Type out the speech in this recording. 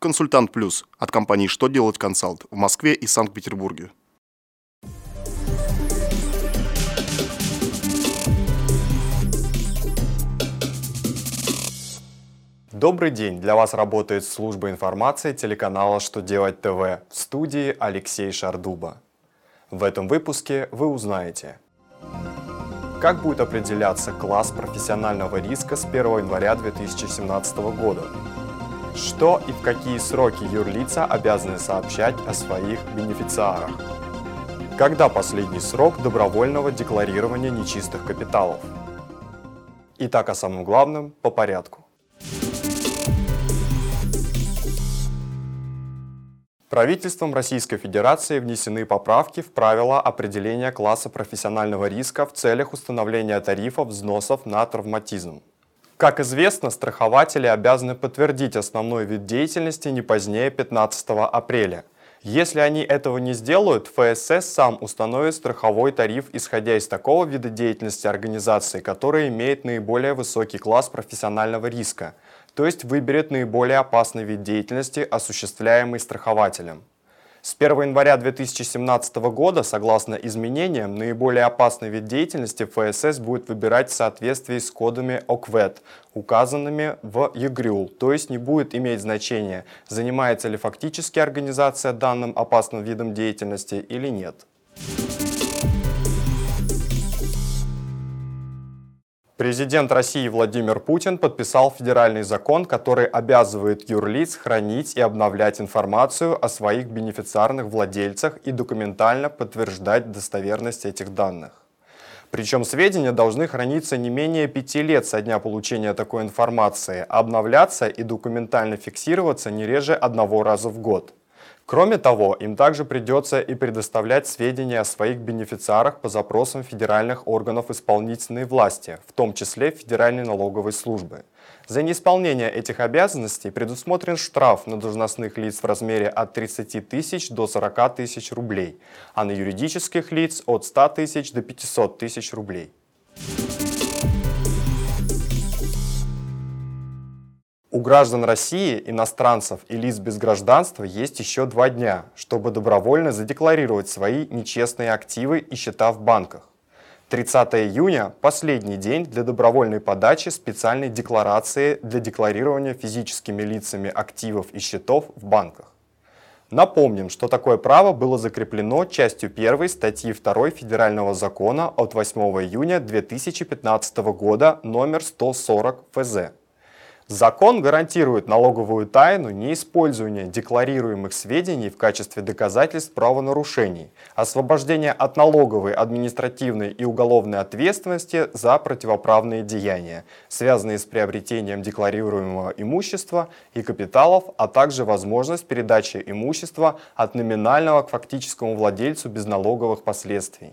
Консультант Плюс от компании «Что делать консалт» в Москве и Санкт-Петербурге. Добрый день! Для вас работает служба информации телеканала «Что делать ТВ» в студии Алексей Шардуба. В этом выпуске вы узнаете, как будет определяться класс профессионального риска с 1 января 2017 года, что и в какие сроки юрлица обязаны сообщать о своих бенефициарах, когда последний срок добровольного декларирования нечистых капиталов. Итак, о самом главном по порядку. Правительством Российской Федерации внесены поправки в правила определения класса профессионального риска в целях установления тарифов взносов на травматизм. Как известно, страхователи обязаны подтвердить основной вид деятельности не позднее 15 апреля. Если они этого не сделают, ФСС сам установит страховой тариф, исходя из такого вида деятельности организации, который имеет наиболее высокий класс профессионального риска – то есть выберет наиболее опасный вид деятельности, осуществляемый страхователем. С 1 января 2017 года, согласно изменениям, наиболее опасный вид деятельности ФСС будет выбирать в соответствии с кодами ОКВЭД, указанными в ЕГРЮЛ, то есть не будет иметь значения, занимается ли фактически организация данным опасным видом деятельности или нет. Президент России Владимир Путин подписал федеральный закон, который обязывает юрлиц хранить и обновлять информацию о своих бенефициарных владельцах и документально подтверждать достоверность этих данных. Причем сведения должны храниться не менее пяти лет со дня получения такой информации, обновляться и документально фиксироваться не реже одного раза в год. Кроме того, им также придется и предоставлять сведения о своих бенефициарах по запросам федеральных органов исполнительной власти, в том числе Федеральной налоговой службы. За неисполнение этих обязанностей предусмотрен штраф на должностных лиц в размере от 30 тысяч до 40 тысяч рублей, а на юридических лиц от 100 тысяч до 500 тысяч рублей. У граждан России, иностранцев и лиц без гражданства есть еще два дня, чтобы добровольно задекларировать свои нечестные активы и счета в банках. 30 июня – последний день для добровольной подачи специальной декларации для декларирования физическими лицами активов и счетов в банках. Напомним, что такое право было закреплено частью 1 статьи 2 Федерального закона от 8 июня 2015 года номер 140 ФЗ. Закон гарантирует налоговую тайну неиспользования декларируемых сведений в качестве доказательств правонарушений, освобождение от налоговой, административной и уголовной ответственности за противоправные деяния, связанные с приобретением декларируемого имущества и капиталов, а также возможность передачи имущества от номинального к фактическому владельцу без налоговых последствий.